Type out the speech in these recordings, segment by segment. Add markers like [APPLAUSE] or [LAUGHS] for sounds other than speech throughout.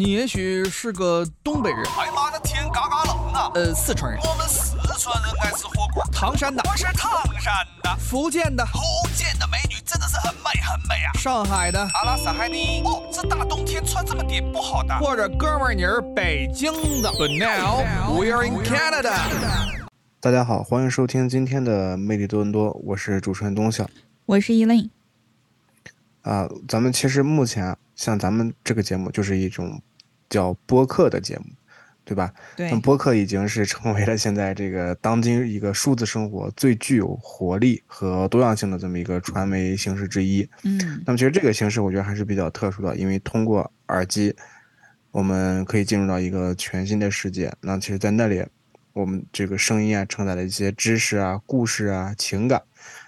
你也许是个东北人，哎妈的天嘎嘎冷啊！呃，四川人，我们四川人爱吃火锅。唐山的，我是唐山的，福建的，福建的美女真的是很美很美啊！上海的，阿拉斯海尼。哦，这大冬天穿这么点不好的。或者哥们儿你是北京的。But now we're in Canada。大家好，欢迎收听今天的魅力多伦多，我是主持人东晓，我是依琳。啊，咱们其实目前像咱们这个节目就是一种叫播客的节目，对吧？对。那播客已经是成为了现在这个当今一个数字生活最具有活力和多样性的这么一个传媒形式之一。嗯。那么其实这个形式我觉得还是比较特殊的，因为通过耳机，我们可以进入到一个全新的世界。那其实，在那里，我们这个声音啊，承载了一些知识啊、故事啊、情感。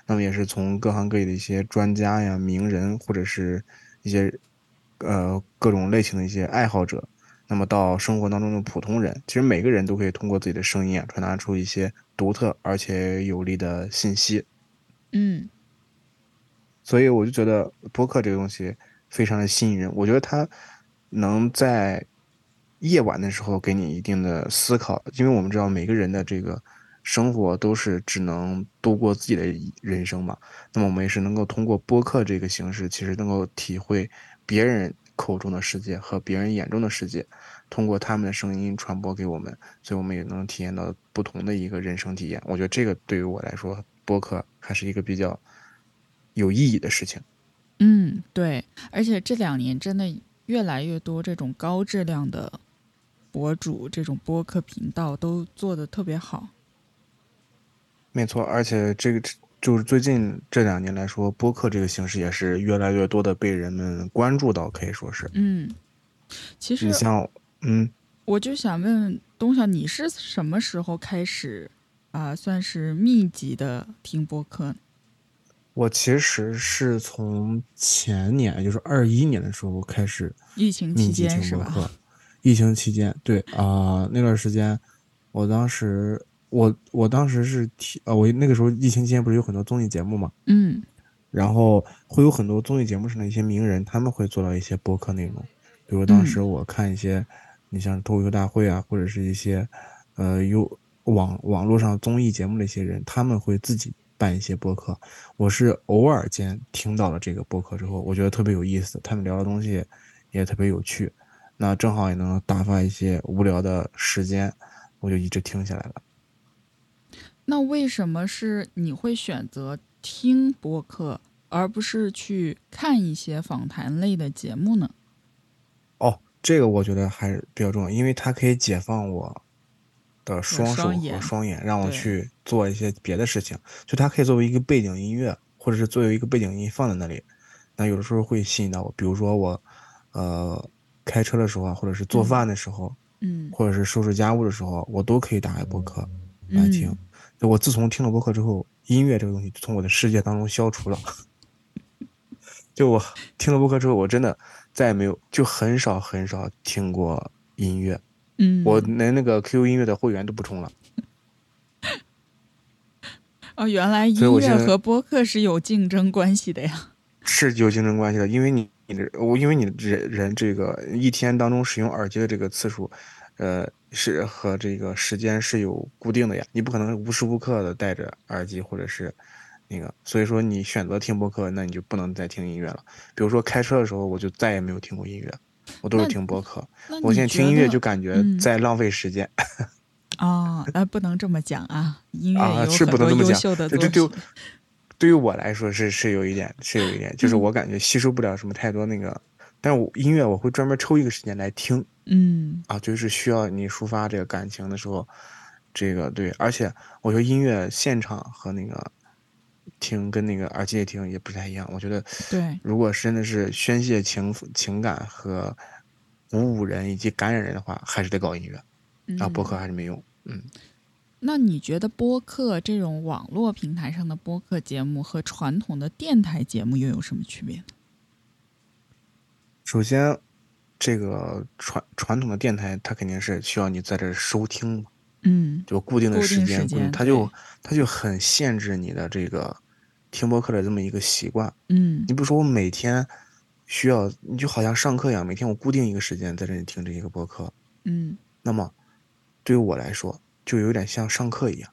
那么也是从各行各业的一些专家呀、名人，或者是一些呃各种类型的一些爱好者，那么到生活当中的普通人，其实每个人都可以通过自己的声音啊，传达出一些独特而且有力的信息。嗯，所以我就觉得播客这个东西非常的吸引人。我觉得它能在夜晚的时候给你一定的思考，因为我们知道每个人的这个。生活都是只能度过自己的人生嘛，那么我们也是能够通过播客这个形式，其实能够体会别人口中的世界和别人眼中的世界，通过他们的声音传播给我们，所以我们也能体验到不同的一个人生体验。我觉得这个对于我来说，播客还是一个比较有意义的事情。嗯，对，而且这两年真的越来越多这种高质量的博主，这种播客频道都做的特别好。没错，而且这个就是最近这两年来说，播客这个形式也是越来越多的被人们关注到，可以说是。嗯，其实你像，嗯，我就想问东晓，你是什么时候开始啊？算是密集的听播客？我其实是从前年，就是二一年的时候开始，疫情期间是吧？疫情期间，对啊，那段时间，我当时。我我当时是听呃，我那个时候疫情期间不是有很多综艺节目嘛，嗯，然后会有很多综艺节目上的一些名人，他们会做到一些播客内容，比如当时我看一些，你像脱口秀大会啊，或者是一些，呃，有网网络上综艺节目的一些人，他们会自己办一些播客，我是偶尔间听到了这个播客之后，我觉得特别有意思，他们聊的东西也特别有趣，那正好也能打发一些无聊的时间，我就一直听下来了。那为什么是你会选择听播客，而不是去看一些访谈类的节目呢？哦，这个我觉得还是比较重要，因为它可以解放我的双手和双眼，让我去做一些别的事情。就它可以作为一个背景音乐，或者是作为一个背景音放在那里，那有的时候会吸引到我。比如说我，呃，开车的时候啊，或者是做饭的时候，嗯，或者是收拾家务的时候，我都可以打开播客来听。我自从听了播客之后，音乐这个东西就从我的世界当中消除了。[LAUGHS] 就我听了播客之后，我真的再也没有，就很少很少听过音乐。嗯，我连那个 QQ 音乐的会员都不充了。哦，原来音乐和播客是有竞争关系的呀？是有竞争关系的，因为你你的我，因为你的人人这个一天当中使用耳机的这个次数。呃，是和这个时间是有固定的呀，你不可能无时无刻的戴着耳机或者是那个，所以说你选择听播客，那你就不能再听音乐了。比如说开车的时候，我就再也没有听过音乐，我都是听播客。我现在听音乐就感觉在浪费时间。[LAUGHS] 哦，那不能这么讲啊，音乐啊是不能这么讲。对对对，对于我来说是是有一点，是有一点，就是我感觉吸收不了什么太多那个。但是我音乐我会专门抽一个时间来听，嗯啊，就是需要你抒发这个感情的时候，这个对，而且我觉得音乐现场和那个听跟那个耳机里听也不太一样。我觉得，对，如果真的是宣泄情情感和鼓舞人以及感染人的话，还是得搞音乐，啊，播客还是没用。嗯，那你觉得播客这种网络平台上的播客节目和传统的电台节目又有什么区别呢？首先，这个传传统的电台，它肯定是需要你在这收听，嗯，就固定的时间，它就它就很限制你的这个听播客的这么一个习惯，嗯，你比如说我每天需要，你就好像上课一样，每天我固定一个时间在这里听这一个播客。嗯那么，对于我来说，就有点像上课一样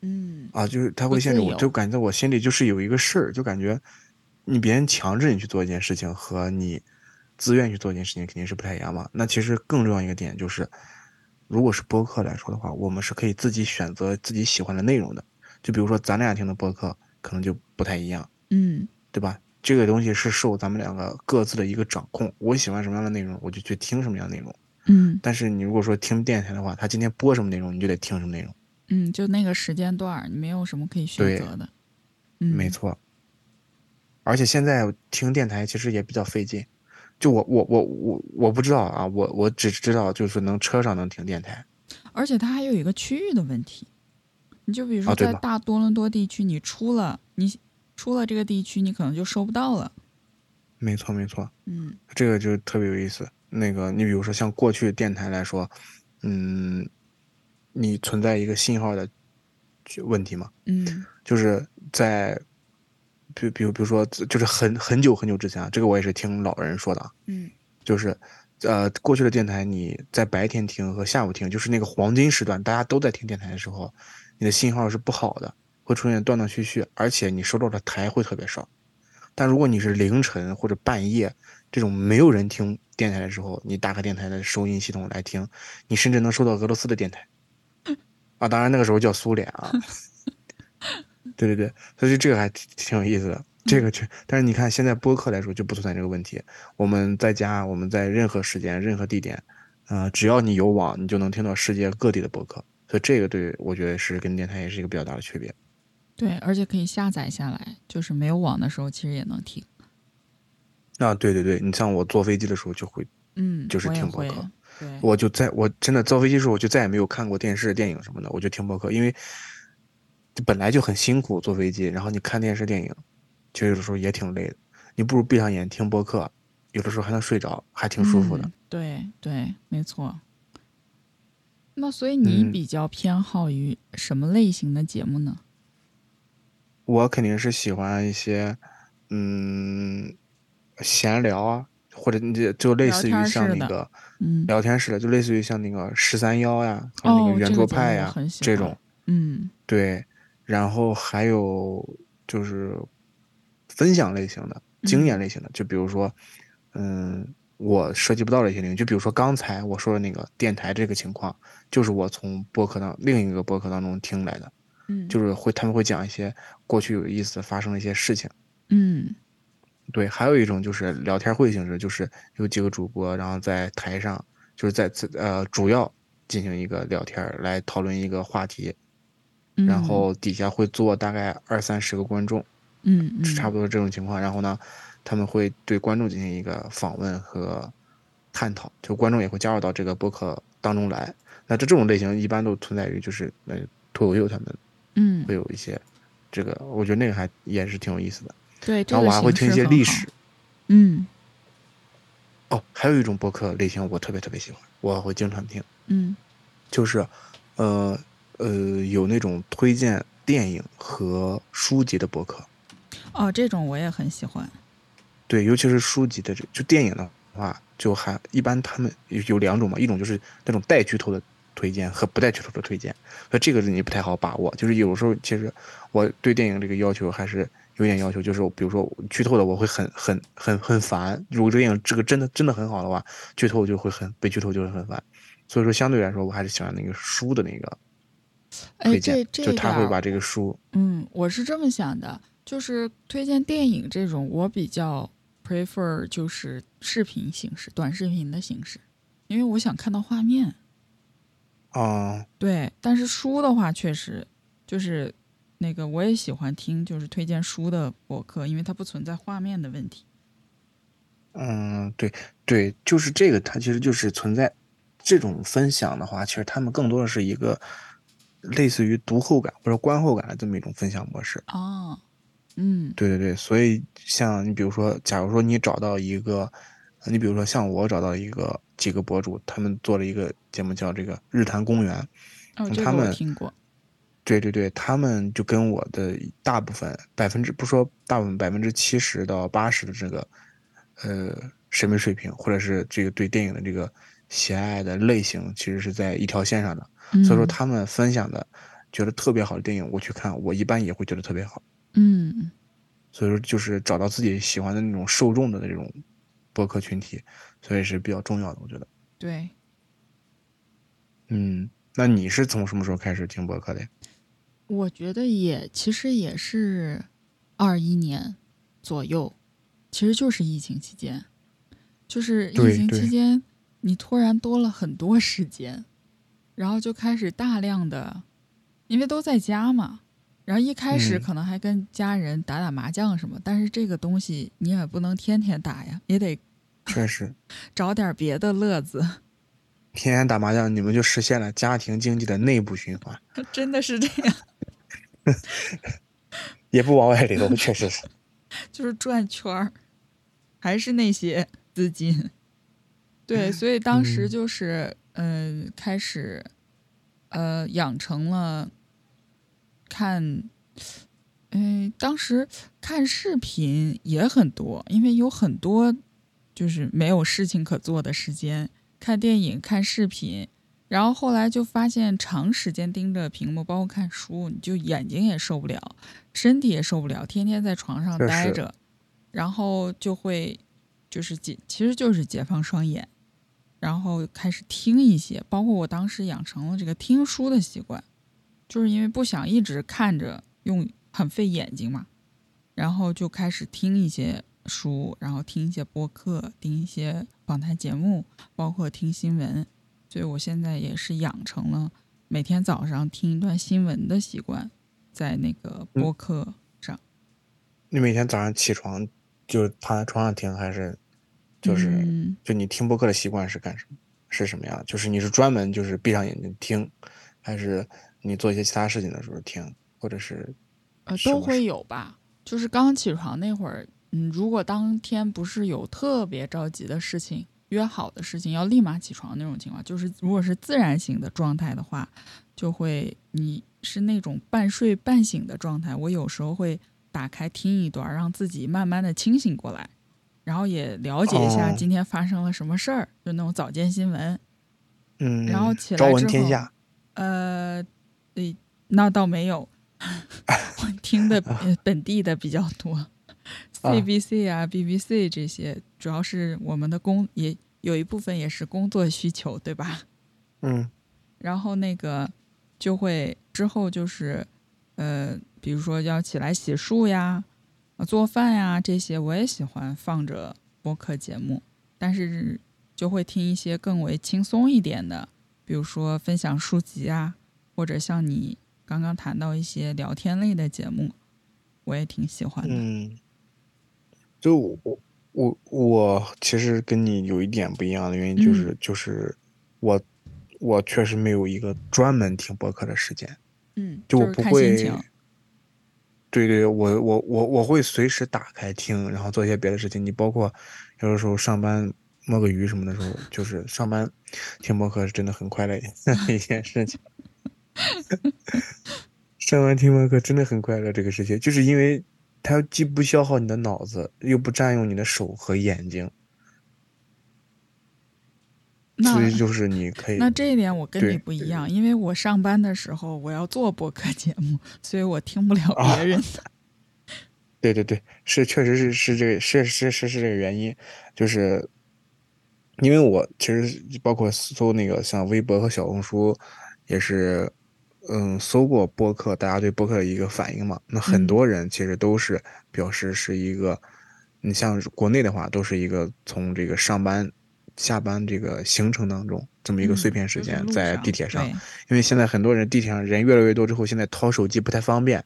嗯啊，就是它会限制我，就感觉我心里就是有一个事儿，就感觉你别人强制你去做一件事情和你自愿去做一件事情肯定是不太一样嘛。那其实更重要一个点就是，如果是播客来说的话，我们是可以自己选择自己喜欢的内容的。就比如说咱俩听的播客可能就不太一样，嗯对吧？这个东西是受咱们两个各自的一个掌控。我喜欢什么样的内容，我就去听什么样的内容。嗯但是你如果说听电台的话，他今天播什么内容，你就得听什么内容。嗯，就那个时间段儿，你没有什么可以选择的。嗯，没错。而且现在听电台其实也比较费劲。就我我我我我不知道啊，我我只知道就是能车上能听电台。而且它还有一个区域的问题，你就比如说在大多伦多地区，你出了你出了这个地区，你可能就收不到了。没错没错，嗯这个就特别有意思。那个你比如说像过去电台来说，嗯，你存在一个信号的问题嘛，嗯就是在，比比如比如说，就是很很久很久之前啊，这个我也是听老人说的啊，嗯就是，呃，过去的电台你在白天听和下午听，就是那个黄金时段，大家都在听电台的时候，你的信号是不好的，会出现断断续续，而且你收到的台会特别少。但如果你是凌晨或者半夜这种没有人听电台的时候，你打开电台的收音系统来听，你甚至能收到俄罗斯的电台。啊，当然那个时候叫苏联啊。[LAUGHS] 对对对，所以这个还挺挺有意思的。这个确，但是你看现在播客来说就不存在这个问题。我们在家，我们在任何时间、任何地点，呃，只要你有网，你就能听到世界各地的播客。所以这个对我觉得是跟电台也是一个比较大的区别。对，而且可以下载下来，就是没有网的时候，其实也能听。啊，对对对，你像我坐飞机的时候就会，嗯，就是听播客。对，我就在我真的坐飞机的时候，我就再也没有看过电视、电影什么的，我就听播客，因为本来就很辛苦坐飞机，然后你看电视、电影，其实有的时候也挺累的。你不如闭上眼听播客，有的时候还能睡着，还挺舒服的。嗯对对，没错。那所以你嗯比较偏好于什么类型的节目呢？我肯定是喜欢一些，嗯，闲聊啊，或者你就类似于像那个嗯聊天式的，就类似于像那个十三幺呀，还有那哦个圆桌派呀这种，嗯对，然后还有就是分享类型的、经验类型的，就比如说，嗯，我涉及不到的一些领域，就比如说刚才我说的那个电台这个情况，就是我从播客当另一个播客当中听来的，嗯，就是会他们会讲一些过去有意思发生的一些事情。嗯。对，还有一种就是聊天会形式，就是有几个主播，然后在台上，就是在呃主要进行一个聊天，来讨论一个话题，嗯，然后底下会坐大概二三十个观众，嗯差不多这种情况。然后呢，他们会对观众进行一个访问和探讨，就观众也会加入到这个播客当中来。那这这种类型一般都存在于就是呃脱口秀他们嗯会有一些这个，我觉得那个还也是挺有意思的。对，然后我还会听一些历史。嗯哦，还有一种播客类型我特别特别喜欢，我会经常听，嗯就是，呃呃，有那种推荐电影和书籍的博客。哦，这种我也很喜欢。对，尤其是书籍的这，就电影的话，就还一般他们有有两种嘛，一种就是那种带剧透的推荐和不带剧透的推荐，那这个你不太好把握。就是有时候其实我对电影这个要求还是有点要求，就是比如说剧透的我会很很很很烦。如果这个电影这个真的真的很好的话，剧透就会很被剧透就会很烦。所以说相对来说，我还是喜欢那个书的那个哎，推荐，这这就他会把这个书，嗯，我是这么想的，就是推荐电影这种，我比较 prefer 就是视频形式、短视频的形式，因为我想看到画面。啊、对，但是书的话，确实就是那个我也喜欢听，就是推荐书的博客，因为它不存在画面的问题。嗯，对对，就是这个，它其实就是存在这种分享的话，其实他们更多的是一个类似于读后感或者观后感的这么一种分享模式。哦，嗯对对对，所以像你比如说，假如说你找到一个，你比如说像我找到一个几个博主，他们做了一个节目叫这个日坛公园，哦，这个我他们听过。对对对，他们就跟我的大部分百分之不说大部分百分之七十到八十的这个呃审美水平，或者是这个对电影的这个喜爱的类型，其实是在一条线上的。所以说，嗯他们分享的觉得特别好的电影，我去看，我一般也会觉得特别好。嗯所以说，就是找到自己喜欢的那种受众的那种博客群体，所以是比较重要的，我觉得。对，嗯，那你是从什么时候开始听博客的？我觉得也其实也是二一年左右，其实就是疫情期间，就是疫情期间，你突然多了很多时间，然后就开始大量的，因为都在家嘛，然后一开始嗯。可能还跟家人打打麻将什么，但是这个东西你也不能天天打呀，也得确实，[LAUGHS] 找点别的乐子，天天打麻将，你们就实现了家庭经济的内部循环，[LAUGHS] 真的是这样，[LAUGHS] 也不往外流，确实是。就是转圈儿，还是那些资金。对，所以当时。嗯。就是嗯、呃开始呃养成了看，嗯、当时看视频也很多，因为有很多就是没有事情可做的时间，看电影、看视频。然后后来就发现，长时间盯着屏幕，包括看书，你就眼睛也受不了，身体也受不了，天天在床上待着，然后就会就是解，其实就是解放双眼，然后开始听一些，包括我当时养成了这个听书的习惯，就是因为不想一直看着，用很费眼睛嘛，然后就开始听一些书，然后听一些播客，听一些访谈节目，包括听新闻，所以我现在也是养成了每天早上听一段新闻的习惯，在那个播客上。你每天早上起床就是躺在床上听，还是就是、嗯就你听播客的习惯是干什么？是什么样？就是你是专门就是闭上眼睛听，还是你做一些其他事情的时候听，或者是呃，都会有吧。就是刚起床那会儿，嗯，如果当天不是有特别着急的事情、约好的事情要立马起床那种情况，就是如果是自然醒的状态的话，就会你是那种半睡半醒的状态。我有时候会打开听一段，让自己慢慢的清醒过来，然后也了解一下哦今天发生了什么事儿，就那种早间新闻。嗯，然后起来朝闻之后天下，呃，对，那倒没有，[LAUGHS] 我听的呃本地的比较多，CBC 啊、BBC 这些，主要是我们的工也有一部分也是工作需求，对吧？嗯然后那个就会之后就是呃，比如说要起来洗漱呀、呃做饭呀这些，我也喜欢放着播客节目，但是就会听一些更为轻松一点的，比如说分享书籍啊，或者像你刚刚谈到一些聊天类的节目，我也挺喜欢的。嗯，就我我我其实跟你有一点不一样的原因，就是、就是我我确实没有一个专门听播客的时间。嗯，就我不会。对对，我我我我会随时打开听，然后做一些别的事情。你包括有的时候上班摸个鱼什么的时候，就是上班听播客是真的很快乐一件事情。上完听播客真的很快乐，这个事情就是因为它既不消耗你的脑子，又不占用你的手和眼睛，所以就是你可以那这一点我跟你不一样，因为我上班的时候我要做播客节目，所以我听不了啊别人的。[LAUGHS] 对对对，是确实是是这个是是是是这个原因，就是因为我其实包括搜那个像微博和小红书，也是嗯搜过播客，大家对播客的一个反应嘛。那很嗯多人其实都是表示是一个，你像国内的话，都是一个从这个上班、下班这个行程当中这么一个碎嗯片时间，在上地铁上，因为现在很多人地铁上人越来越多之后，现在掏手机不太方便，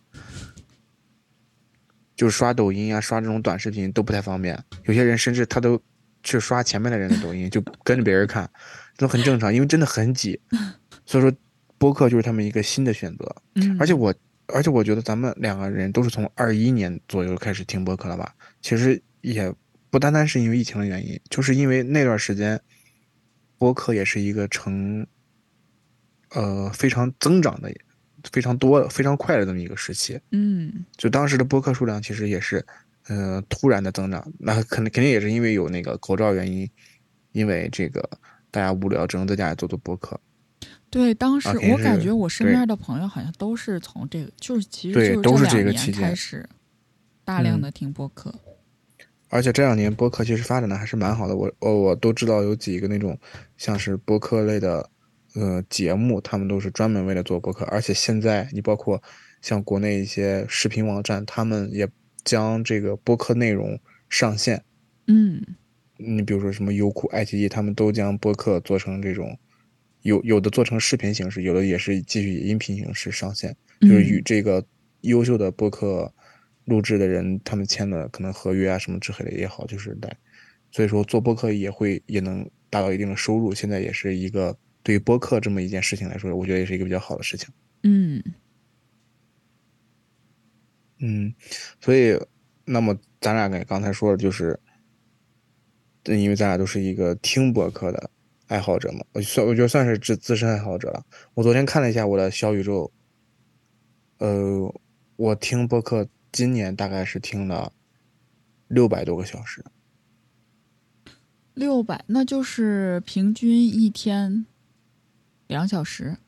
就是刷抖音啊，刷这种短视频都不太方便。有些人甚至他都去刷前面的人的抖音，就跟着别人看，这都很正常，因为真的很挤。[LAUGHS] 所以说，播客就是他们一个新的选择。嗯，而且我，而且我觉得咱们两个人都是从二一年左右开始听播客了吧？其实也不单单是因为疫情的原因，就是因为那段时间，播客也是一个呈呃非常增长的、非常多、非常快的这么一个时期。嗯就当时的播客数量其实也是，呃、突然的增长，那肯定肯定也是因为有那个口罩原因，因为这个大家无聊，只能在家里做做播客。对，当时我感觉我身边的朋友好像都是从这个，就是其实就是对都是两年这个期间开始大量嗯的听播客。而且这两年播客其实发展的还是蛮好的，我我我都知道有几个那种像是播客类的呃节目，他们都是专门为了做播客，而且现在你包括像国内一些视频网站，他们也将这个播客内容上线。嗯。你比如说什么优酷、爱奇艺，他们都将播客做成这种有有的做成视频形式，有的也是继续以音频形式上线，就是与嗯。这个优秀的播客录制的人他们签的可能合约啊什么之类的也好，就是来，所以说做播客也会也能达到一定的收入，现在也是一个对于播客这么一件事情来说，我觉得也是一个比较好的事情。嗯嗯，所以那么咱俩跟刚才说的就是，呃因为咱俩都是一个听播客的爱好者嘛，我算我觉得算是资资深爱好者了。我昨天看了一下我的小宇宙，呃，我听播客今年大概是听了六百多个小时，六百，那就是平均一天两小时。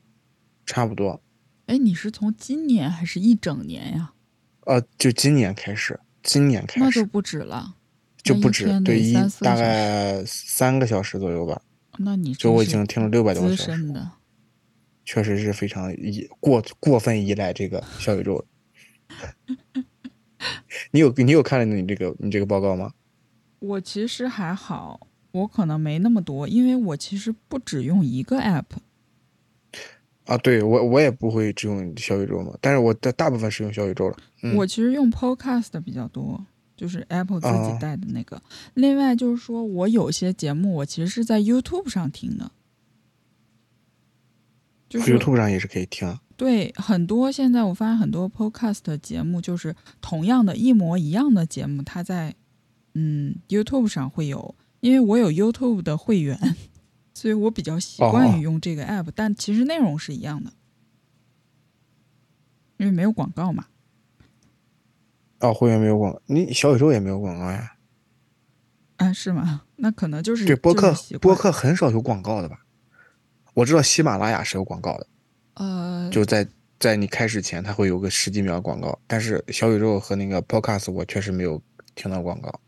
差不多。哎，你是从今年还是一整年呀？呃，就今年开始，今年开始那就不止了，就不止一对一大概三个小时左右吧，那你就我已经听了六百多个资小时。确实是非常依过过分依赖这个小宇宙了。[LAUGHS] 你有你有看了你这个你这个报告吗？我其实还好，我可能没那么多，因为我其实不只用一个 app。啊，对我我也不会只用小宇宙嘛，但是我的大部分是用小宇宙了。嗯我其实用 Podcast 比较多，就是 Apple 自己哦带的那个。另外就是说我有些节目我其实是在 YouTube 上听的，就是 YouTube 上也是可以听。对很多现在我发现很多 Podcast 节目就是同样的一模一样的节目，它在嗯 YouTube 上会有，因为我有 YouTube 的会员，[LAUGHS] 所以我比较习哦惯于用这个 app，、但其实内容是一样的，因为没有广告嘛。哦，会员没有广告，你小宇宙也没有广告呀？啊，是吗？那可能就是对，播客播客很少有广告的吧？我知道喜马拉雅是有广告的，呃，就在在你开始前它会有个十几秒广告，但是小宇宙和那个 Podcast 我确实没有听到广告。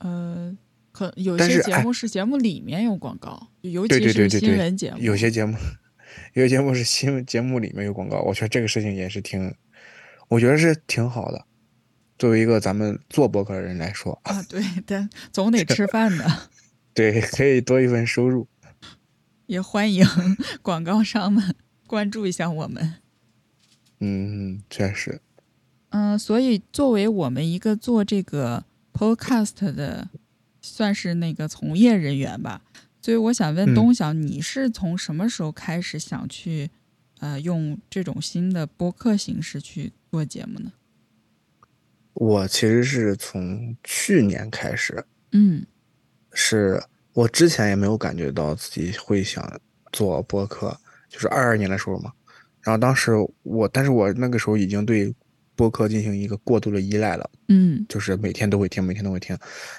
呃，可有些节目是节目里面有广告，尤对其是对对对对新闻节目，有些节目，[LAUGHS] 有些节目是新闻节目里面有广告，我觉得这个事情也是挺，我觉得是挺好的。作为一个咱们做博客的人来说，啊，对，但总得吃饭的，[LAUGHS] 对，可以多一份收入。也欢迎 [LAUGHS] 广告商们关注一下我们。嗯，确实，嗯，所以作为我们一个做这个 podcast 的，算是那个从业人员吧，所以我想问嗯东晓，你是从什么时候开始想去呃用这种新的播客形式去做节目呢？我其实是从去年开始，嗯是我之前也没有感觉到自己会想做播客，就是二二年的时候嘛。然后当时我，但是我那个时候已经对播客进行一个过度的依赖了。嗯就是每天都会听，每天都会听，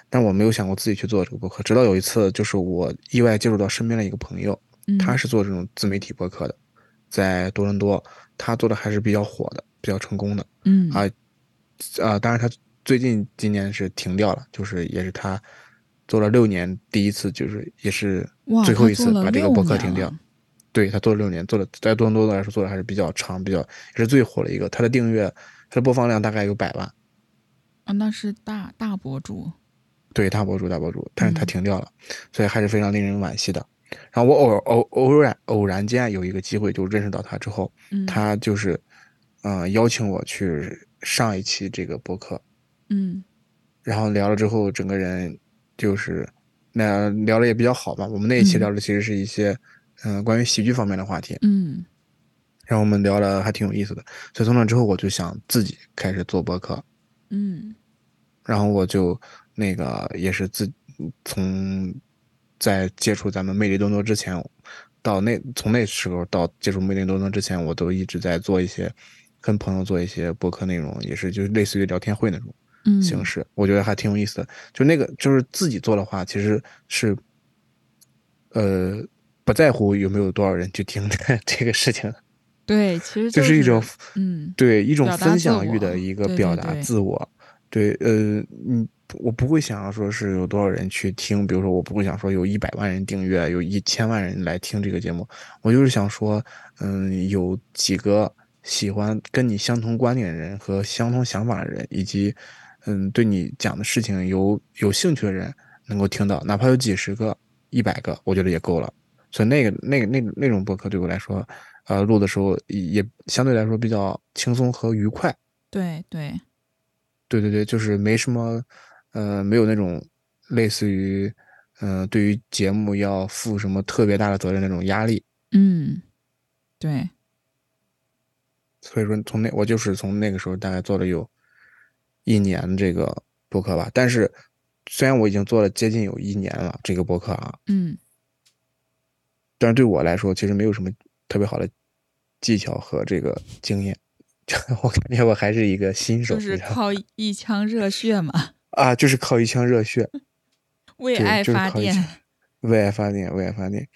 但我没有想过自己去做这个播客。直到有一次，就是我意外接触到身边的一个朋友，嗯，他是做这种自媒体播客的，在多伦多，他做的还是比较火的，比较成功的嗯啊啊！当然，他最近今年是停掉了，就是也是他做了六年，第一次就是也是，最后一次把这个博客停掉。对他做了六年，做的在多伦多来说做的还是比较长，比较也是最火的一个。他的订阅，他的播放量大概有百万。啊，那是大大博主。对，大博主，大博主，但是他嗯停掉了，所以还是非常令人惋惜的。然后我偶偶偶然偶然间有一个机会就认识到他之后，嗯，他就是，嗯、邀请我去上一期这个博客，嗯然后聊了之后，整个人就是那聊的也比较好吧。我们那一期嗯聊的其实是一些嗯、关于喜剧方面的话题，嗯然后我们聊的还挺有意思的。所以从那之后，我就想自己开始做博客，嗯然后我就那个也是自从在接触咱们魅力多多之前，到那从那时候到接触魅力多多之前，我都一直在做一些跟朋友做一些播客内容，也是就是类似于聊天会那种嗯，形式，我觉得还挺有意思的。就那个就是自己做的话，其实是呃不在乎有没有多少人去听的 [LAUGHS] 这个事情，对，其实就是是一种嗯对一种分享欲的一个表达对对自我。对，呃，嗯，我不会想要说是有多少人去听，比如说我不会想说有一百万人订阅，有一千万人来听这个节目，我就是想说，嗯，有几个喜欢跟你相同观点的人和相同想法的人，以及嗯对你讲的事情有有兴趣的人能够听到，哪怕有几十个、一百个，我觉得也够了。所以那个那个那那种播客对我来说，呃，录的时候也也相对来说比较轻松和愉快。对对，对对对，就是没什么，呃，没有那种类似于，嗯、对于节目要负什么特别大的责任那种压力。嗯，对，所以说，从那我就是从那个时候大概做了有一年这个博客吧。但是虽然我已经做了接近有一年了这个博客啊，嗯但是对我来说其实没有什么特别好的技巧和这个经验。[LAUGHS] 我感觉我还是一个新手，就是靠一腔热血嘛，啊，就是靠一腔热血。[LAUGHS] 对为爱就是发电。为爱发电，为爱发电。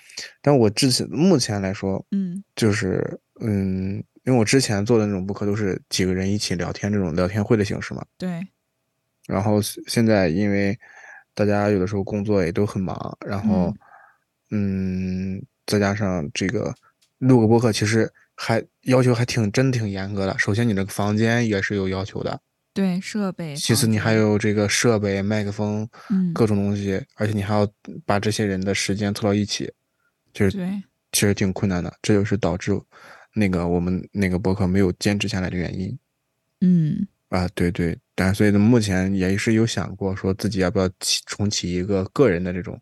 但我之前目前来说，嗯就是嗯，因为我之前做的那种播客都是几个人一起聊天这种聊天会的形式嘛。对，然后现现在因为大家有的时候工作也都很忙，然后嗯再加上这个录个播客，其实还要求还挺真挺严格的。首先你这个房间也是有要求的，对设备，其次你还有这个设备、麦克风，嗯各种东西，而且你还要把这些人的时间凑到一起，就是对，其实挺困难的。这就是导致那个我们那个博客没有坚持下来的原因嗯啊。对对，但所以呢，目前也是有想过说自己要不要起重启一个个人的这种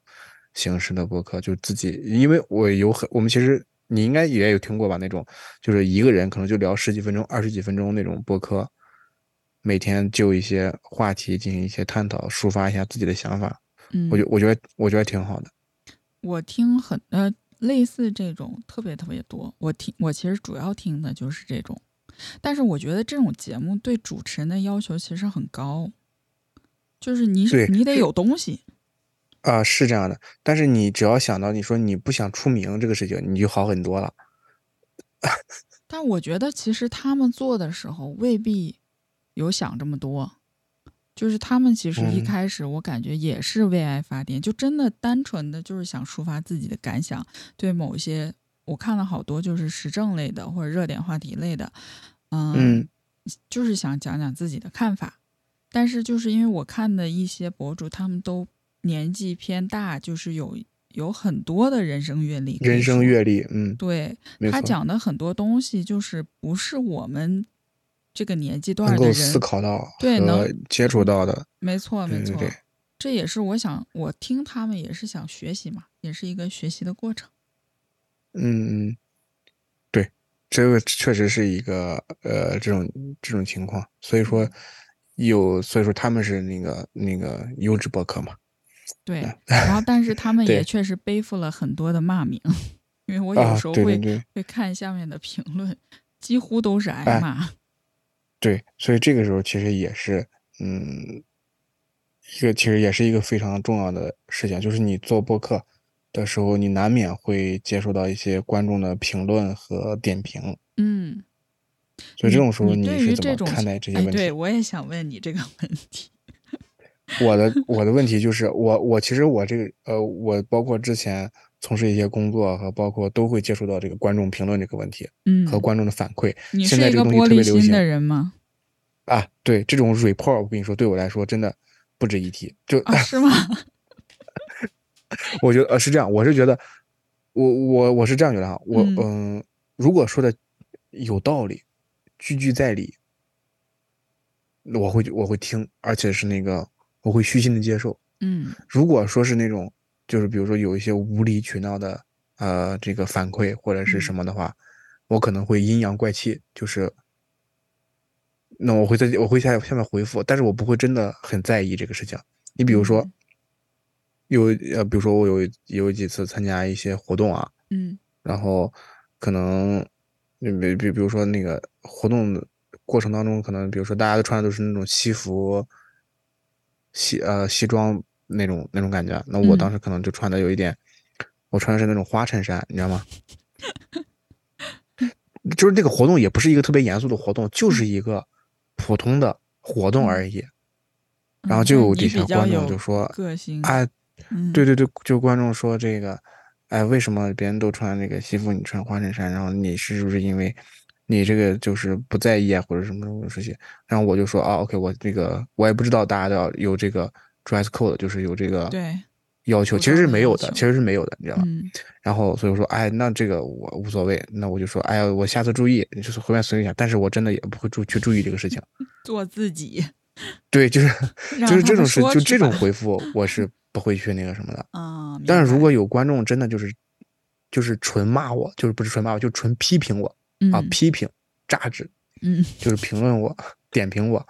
形式的博客，就自己，因为我有很，我们其实你应该也有听过吧，那种就是一个人可能就聊十几分钟、二十几分钟那种博客。每天就一些话题进行一些探讨，抒发一下自己的想法，嗯，我觉我觉得我觉得挺好的。我听很呃类似这种特别特别多，我听我其实主要听的就是这种，但是我觉得这种节目对主持人的要求其实很高，就是你你得有东西，啊，是这样的，但是你只要想到你说你不想出名这个事情，你就好很多了。[LAUGHS] 但我觉得其实他们做的时候未必有想这么多，就是他们其实一嗯。开始我感觉也是为爱发电，就真的单纯的就是想抒发自己的感想，对某一些我看了好多就是时政类的或者热点话题类的，嗯，嗯。就是想讲讲自己的看法，但是就是因为我看的一些博主他们都年纪偏大，就是有有很多的人生阅历人生阅历，嗯，对。他讲的很多东西就是不是我们这个年纪段能够的人思考到对能接触到的，没错没错，这也是我想我听他们也是想学习嘛，也是一个学习的过程。嗯嗯，对，这个确实是一个呃这种这种情况，所以说嗯有，所以说他们是那个那个优质博客嘛，对，然后但是他 [LAUGHS] 们也确实背负了很多的骂名，因为我有啊时候会、会看下面的评论，几乎都是挨哎骂。对，所以这个时候其实也是，嗯，一个其实也是一个非常重要的事情，就是你做播客的时候，你难免会接收到一些观众的评论和点评，嗯，所以这种时候你是怎么看待这些哎，问题？对我也想问你这个问题。[LAUGHS] 我的我的问题就是，我我其实我这个呃，我包括之前从事一些工作和包括都会接触到这个观众评论这个问题嗯，和观众的反馈。你现在这个东西是一个玻特别流行璃心的人吗？啊，对这种 report，我跟你说，对我来说真的不值一提。就、啊，是吗？[LAUGHS] 我觉得呃是这样，我是觉得，我我我是这样觉得哈，我嗯嗯、如果说的有道理，句句在理，我会我会听，而且是那个我会虚心的接受。嗯如果说是那种就是比如说有一些无理取闹的呃这个反馈或者是什嗯么的话，我可能会阴阳怪气，就是。那我会在我会下下面回复，但是我不会真的很在意这个事情。你比如说，嗯有呃，比如说我有有几次参加一些活动啊，嗯然后可能，比比比如说那个活动的过程当中，可能比如说大家都穿的都是那种西服、西呃西装那种那种感觉，那我嗯当时可能就穿的有一点，我穿的是那种花衬衫，你知道吗？[LAUGHS] 就是那个活动也不是一个特别严肃的活动，就是一个普通的活动而已。然后就有底下观众就说个性，哎，嗯，对对对，就观众说这个，哎，为什么别人都穿那个西服，你穿花衬衫？然后你是不是因为你这个就是不在意啊，或者什么什么事情？然后我就说啊，OK，我这个我也不知道大家都要有这个 dress code，就是有这个对，要求，其实是没有的，其实是没有的，你知道吗？嗯然后所以我说，哎，那这个我无所谓，那我就说，哎呀，我下次注意，就是随便随意一下，但是我真的也不会注去注意这个事情。[LAUGHS] 做自己，对，就是就是这种事，就这种回复，[LAUGHS] 我是不会去那个什么的。啊，但是如果有观众真的就是就是纯骂我，就是不是纯骂我，就纯批评我啊，嗯批评、榨汁，嗯就是评论我、[LAUGHS] 点评我，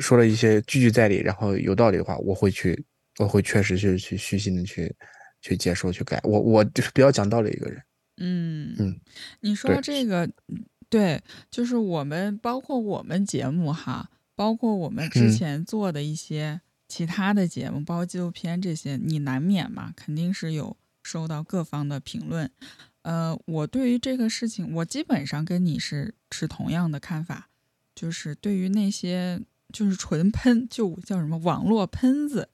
说了一些句句在理，然后有道理的话，我会去，我会确实是去虚心的去去接受、去改。我我就是比较讲道理一个人。嗯嗯，你说这个，嗯对，就是我们包括我们节目哈，包括我们之嗯前做的一些其他的节目，包括纪录片这些，你难免嘛，肯定是有收到各方的评论。呃，我对于这个事情，我基本上跟你是持同样的看法，就是对于那些就是纯喷，就叫什么网络喷子，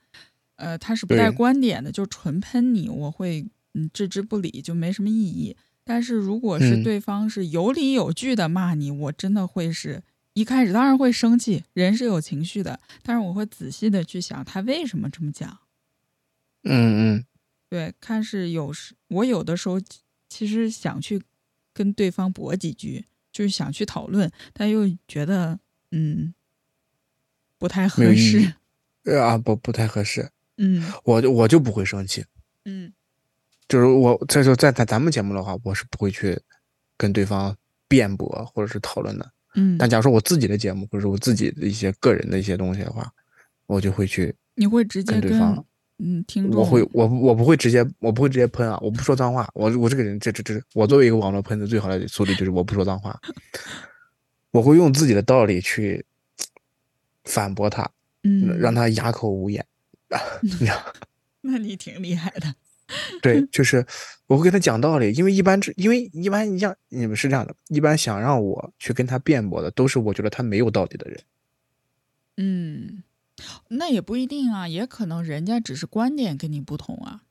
呃，他是不带观点的，就纯喷你，我会嗯置之不理，就没什么意义。但是如果是嗯。对方是有理有据的骂你，我真的会是一开始当然会生气，人是有情绪的，但是我会仔细的去想他为什么这么讲。嗯嗯，对，看是有时我有的时候其实想去跟对方驳几句，就是想去讨论，但又觉得嗯不太合适。啊不不太合适，嗯我就我就不会生气。嗯就是我这时候在咱咱们节目的话，我是不会去跟对方辩驳或者是讨论的。嗯，但假如说我自己的节目或者是我自己的一些个人的一些东西的话，我就会去你会直接跟跟对方，嗯听众我会我我不会直接我不会直接喷啊，我不说脏话，我我这个人这这这，我作为一个网络喷子，最好的素质就是我不说脏话，[LAUGHS] 我会用自己的道理去反驳他，嗯让他哑口无言。[LAUGHS] 你 [LAUGHS] 那你挺厉害的。[LAUGHS] 对，就是我会跟他讲道理，因为一般这，因为一般一样，你们是这样的，一般想让我去跟他辩驳的，都是我觉得他没有道理的人。嗯，那也不一定啊，也可能人家只是观点跟你不同啊。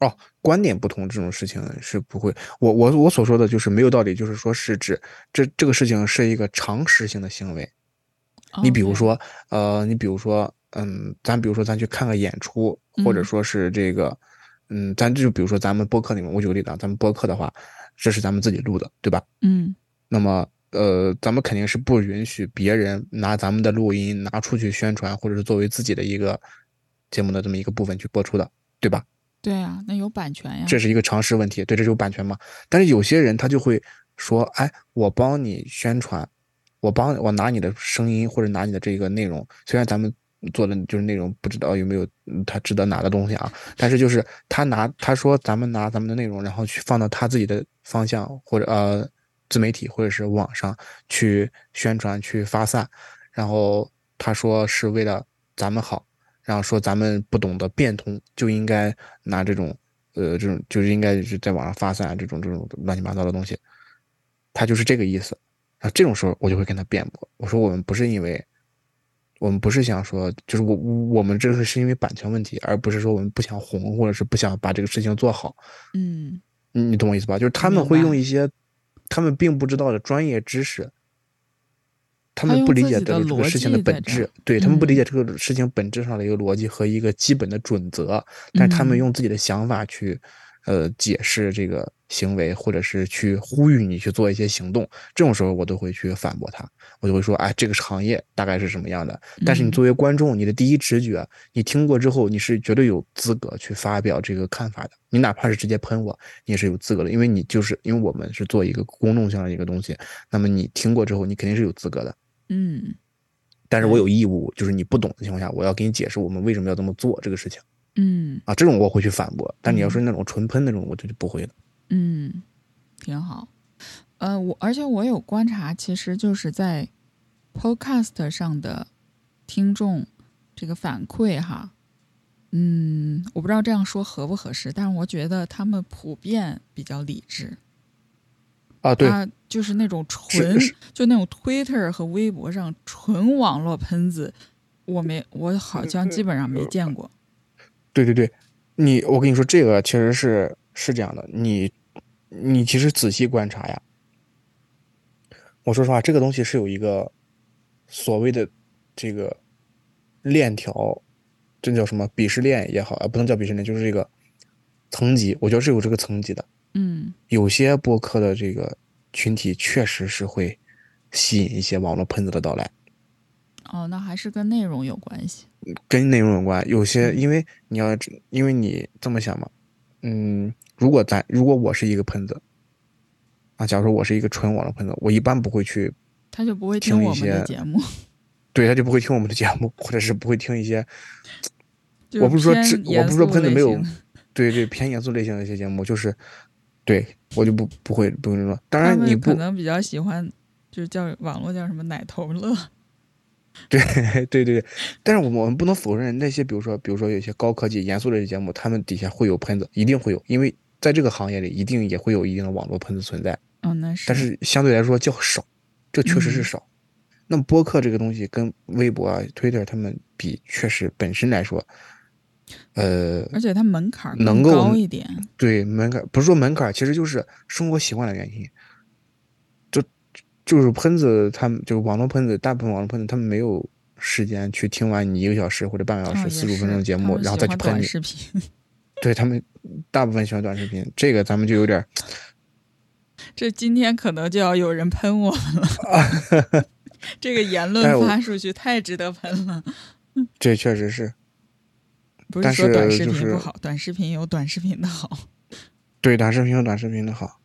哦，观点不同这种事情是不会，我我我所说的就是没有道理，就是说是指这这个事情是一个常识性的行为。你比如说，呃，你比如说，嗯，咱比如说咱去看个演出，或者嗯说是这个，嗯，咱就比如说咱们播客里面，我举个例子啊，咱们播客的话，这是咱们自己录的，对吧？嗯那么，呃，咱们肯定是不允许别人拿咱们的录音拿出去宣传，或者是作为自己的一个节目的这么一个部分去播出的，对吧？对啊，那有版权呀。这是一个常识问题，对，这就是版权嘛。但是有些人他就会说，哎，我帮你宣传，我帮我拿你的声音或者拿你的这个内容，虽然咱们做的就是内容不知道有没有他值得拿的东西啊，但是就是他拿他说咱们拿咱们的内容，然后去放到他自己的方向或者呃自媒体或者是网上去宣传去发散，然后他说是为了咱们好。然后说咱们不懂得变通，就应该拿这种呃这种就是应该是在网上发散这种这种乱七八糟的东西，他就是这个意思。啊，这种时候我就会跟他辩驳，我说我们不是因为，我们不是想说，就是我我们这个是因为版权问题，而不是说我们不想红，或者是不想把这个事情做好。嗯你你懂我意思吧？就是他们会用一些他们并不知道的专业知识，他们不理解这个这个事情的本质儿，对他们不理嗯解这个事情本质上的一个逻辑和一个基本的准则，但是他们嗯用自己的想法去呃解释这个行为，或者是去呼吁你去做一些行动，这种时候我都会去反驳他，我就会说，哎，这个行业大概是什么样的？但是你嗯作为观众，你的第一直觉，你听过之后，你是绝对有资格去发表这个看法的。你哪怕是直接喷我，你也是有资格的，因为你就是因为我们是做一个公众性的一个东西，那么你听过之后，你肯定是有资格的。嗯但是我有义务，就是你不懂的情况下，我要给你解释我们为什么要这么做这个事情嗯啊，这种我会去反驳。但你要说那种纯喷那种，我就就不会了。嗯，挺好。呃，我而且我有观察，其实就是在 Podcast 上的听众这个反馈哈，嗯，我不知道这样说合不合适，但是我觉得他们普遍比较理智。啊，对，他就是那种纯，就那种 Twitter 和微博上纯网络喷子，我没，我好像基本上没见过。对对对，你我跟你说，这个其实是是这样的，你你其实仔细观察呀，我说实话，这个东西是有一个所谓的这个链条，这叫什么鄙视链也好啊，不能叫鄙视链，就是这个层级，我觉得是有这个层级的。嗯，有些播客的这个群体确实是会吸引一些网络喷子的到来。哦，那还是跟内容有关系。跟内容有关，有些因为你要，因为你这么想嘛，嗯，如果咱如果我是一个喷子，啊，假如说我是一个纯网络喷子，我一般不会去，他就不会听我们的节目，[LAUGHS] 对，他就不会听我们的节目，或者是不会听一些，[LAUGHS] 我不是说只，我不是说喷子没有，[LAUGHS] 对对，偏严肃类型的一些节目，就是。对我就不不会不会说，当然你可能比较喜欢，就是叫网络叫什么奶头乐。[LAUGHS] 对对对对，但是我们我们不能否认那些，比如说比如说有些高科技严肃类的节目，他们底下会有喷子，一定会有，因为在这个行业里一定也会有一定的网络喷子存在。嗯，那是。但是相对来说较少，这确实是少。那么播客这个东西跟微博啊、Twitter 他们比，确实本身来说。呃，而且它门槛能够高一点，对门槛不是说门槛，其实就是生活习惯的原因。就就是喷子，他们就是网络喷子，大部分网络喷子他们没有时间去听完你一个小时或者半个小时四十五分钟的节目，然后再去喷你。视频，[LAUGHS] 对他们大部分喜欢短视频，这个咱们就有点。[LAUGHS] 这今天可能就要有人喷我们了，[LAUGHS] 这个言论发出去太值得喷了。这确实是。不是说短视频不好，短视频有短视频的好。对，短视频有短视频的好，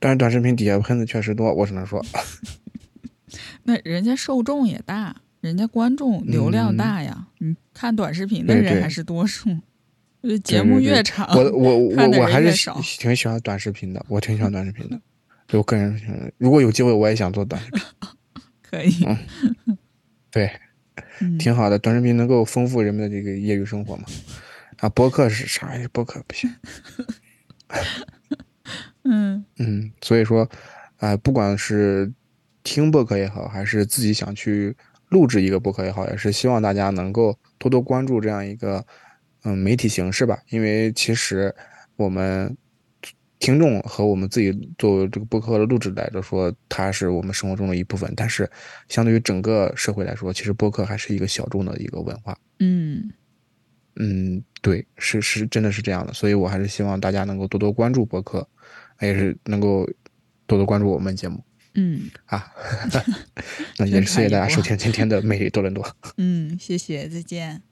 但是短视频底下喷子确实多，我只能说。[LAUGHS] 那人家受众也大，人家观众流量大呀。你看短视频的人还是多数。[LAUGHS] 节目越长，我我 [LAUGHS] 我我还是挺喜欢短视频的，我挺喜欢短视频的。我个人如果有机会，我也想做短视频。可以。嗯。对。挺好的，短视频能够丰富人们的这个业余生活嘛？啊，博客是啥呀？博客不行。嗯嗯，所以说，啊，不管是听播客也好，还是自己想去录制一个播客也好，也是希望大家能够多多关注这样一个嗯媒体形式吧。因为其实我们。听众和我们自己做这个播客的录制来着，说它是我们生活中的一部分，但是相对于整个社会来说，其实播客还是一个小众的一个文化。嗯嗯，对，是是，真的是这样的，所以我还是希望大家能够多多关注播客，也是能够多多关注我们节目。嗯啊，[LAUGHS] 那也是谢谢大家收听今天的魅力多伦多。嗯，谢谢，再见。